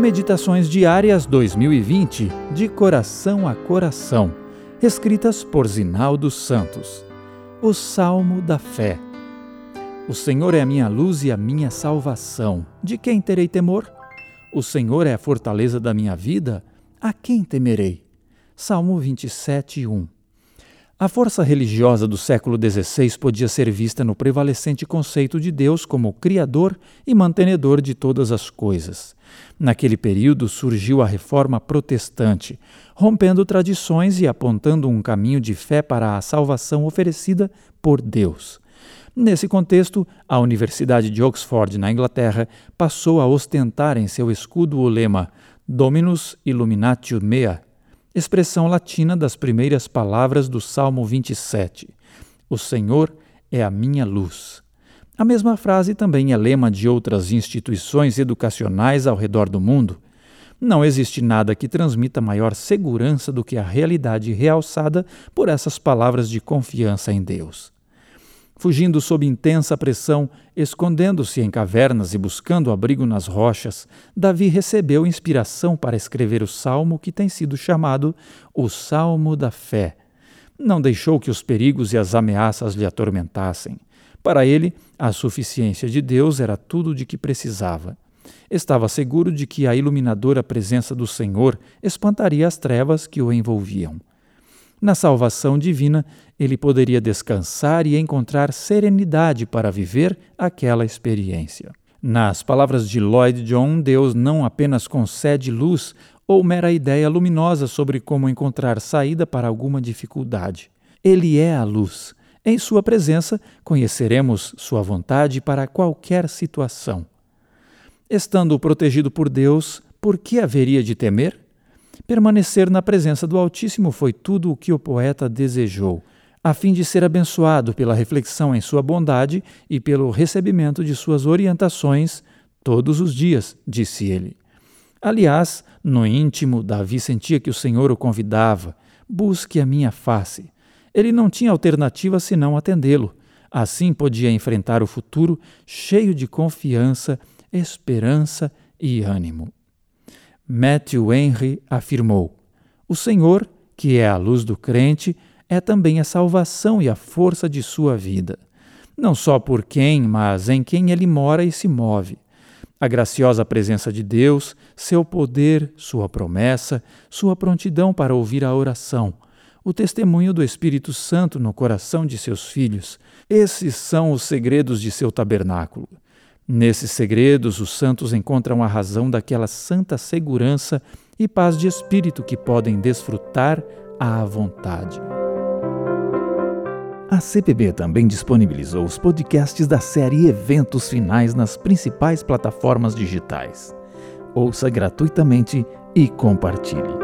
Meditações Diárias 2020, de coração a coração, escritas por Zinaldo Santos. O Salmo da Fé. O Senhor é a minha luz e a minha salvação. De quem terei temor? O Senhor é a fortaleza da minha vida. A quem temerei? Salmo 27, 1. A força religiosa do século XVI podia ser vista no prevalecente conceito de Deus como Criador e mantenedor de todas as coisas. Naquele período surgiu a reforma protestante, rompendo tradições e apontando um caminho de fé para a salvação oferecida por Deus. Nesse contexto, a Universidade de Oxford, na Inglaterra, passou a ostentar em seu escudo o lema Dominus Illuminatio Mea, expressão latina das primeiras palavras do Salmo 27. O Senhor é a minha luz. A mesma frase também é lema de outras instituições educacionais ao redor do mundo. Não existe nada que transmita maior segurança do que a realidade realçada por essas palavras de confiança em Deus. Fugindo sob intensa pressão, escondendo-se em cavernas e buscando abrigo nas rochas, Davi recebeu inspiração para escrever o salmo que tem sido chamado o Salmo da Fé. Não deixou que os perigos e as ameaças lhe atormentassem. Para ele, a suficiência de Deus era tudo de que precisava. Estava seguro de que a iluminadora presença do Senhor espantaria as trevas que o envolviam. Na salvação divina, ele poderia descansar e encontrar serenidade para viver aquela experiência. Nas palavras de Lloyd John, Deus não apenas concede luz ou mera ideia luminosa sobre como encontrar saída para alguma dificuldade. Ele é a luz. Em Sua presença, conheceremos Sua vontade para qualquer situação. Estando protegido por Deus, por que haveria de temer? Permanecer na presença do Altíssimo foi tudo o que o poeta desejou, a fim de ser abençoado pela reflexão em sua bondade e pelo recebimento de suas orientações todos os dias, disse ele. Aliás, no íntimo, Davi sentia que o Senhor o convidava: busque a minha face. Ele não tinha alternativa senão atendê-lo. Assim podia enfrentar o futuro cheio de confiança, esperança e ânimo. Matthew Henry afirmou: O Senhor, que é a luz do crente, é também a salvação e a força de sua vida. Não só por quem, mas em quem ele mora e se move. A graciosa presença de Deus, seu poder, sua promessa, sua prontidão para ouvir a oração, o testemunho do Espírito Santo no coração de seus filhos, esses são os segredos de seu tabernáculo. Nesses segredos, os santos encontram a razão daquela santa segurança e paz de espírito que podem desfrutar à vontade. A CPB também disponibilizou os podcasts da série Eventos Finais nas principais plataformas digitais. Ouça gratuitamente e compartilhe.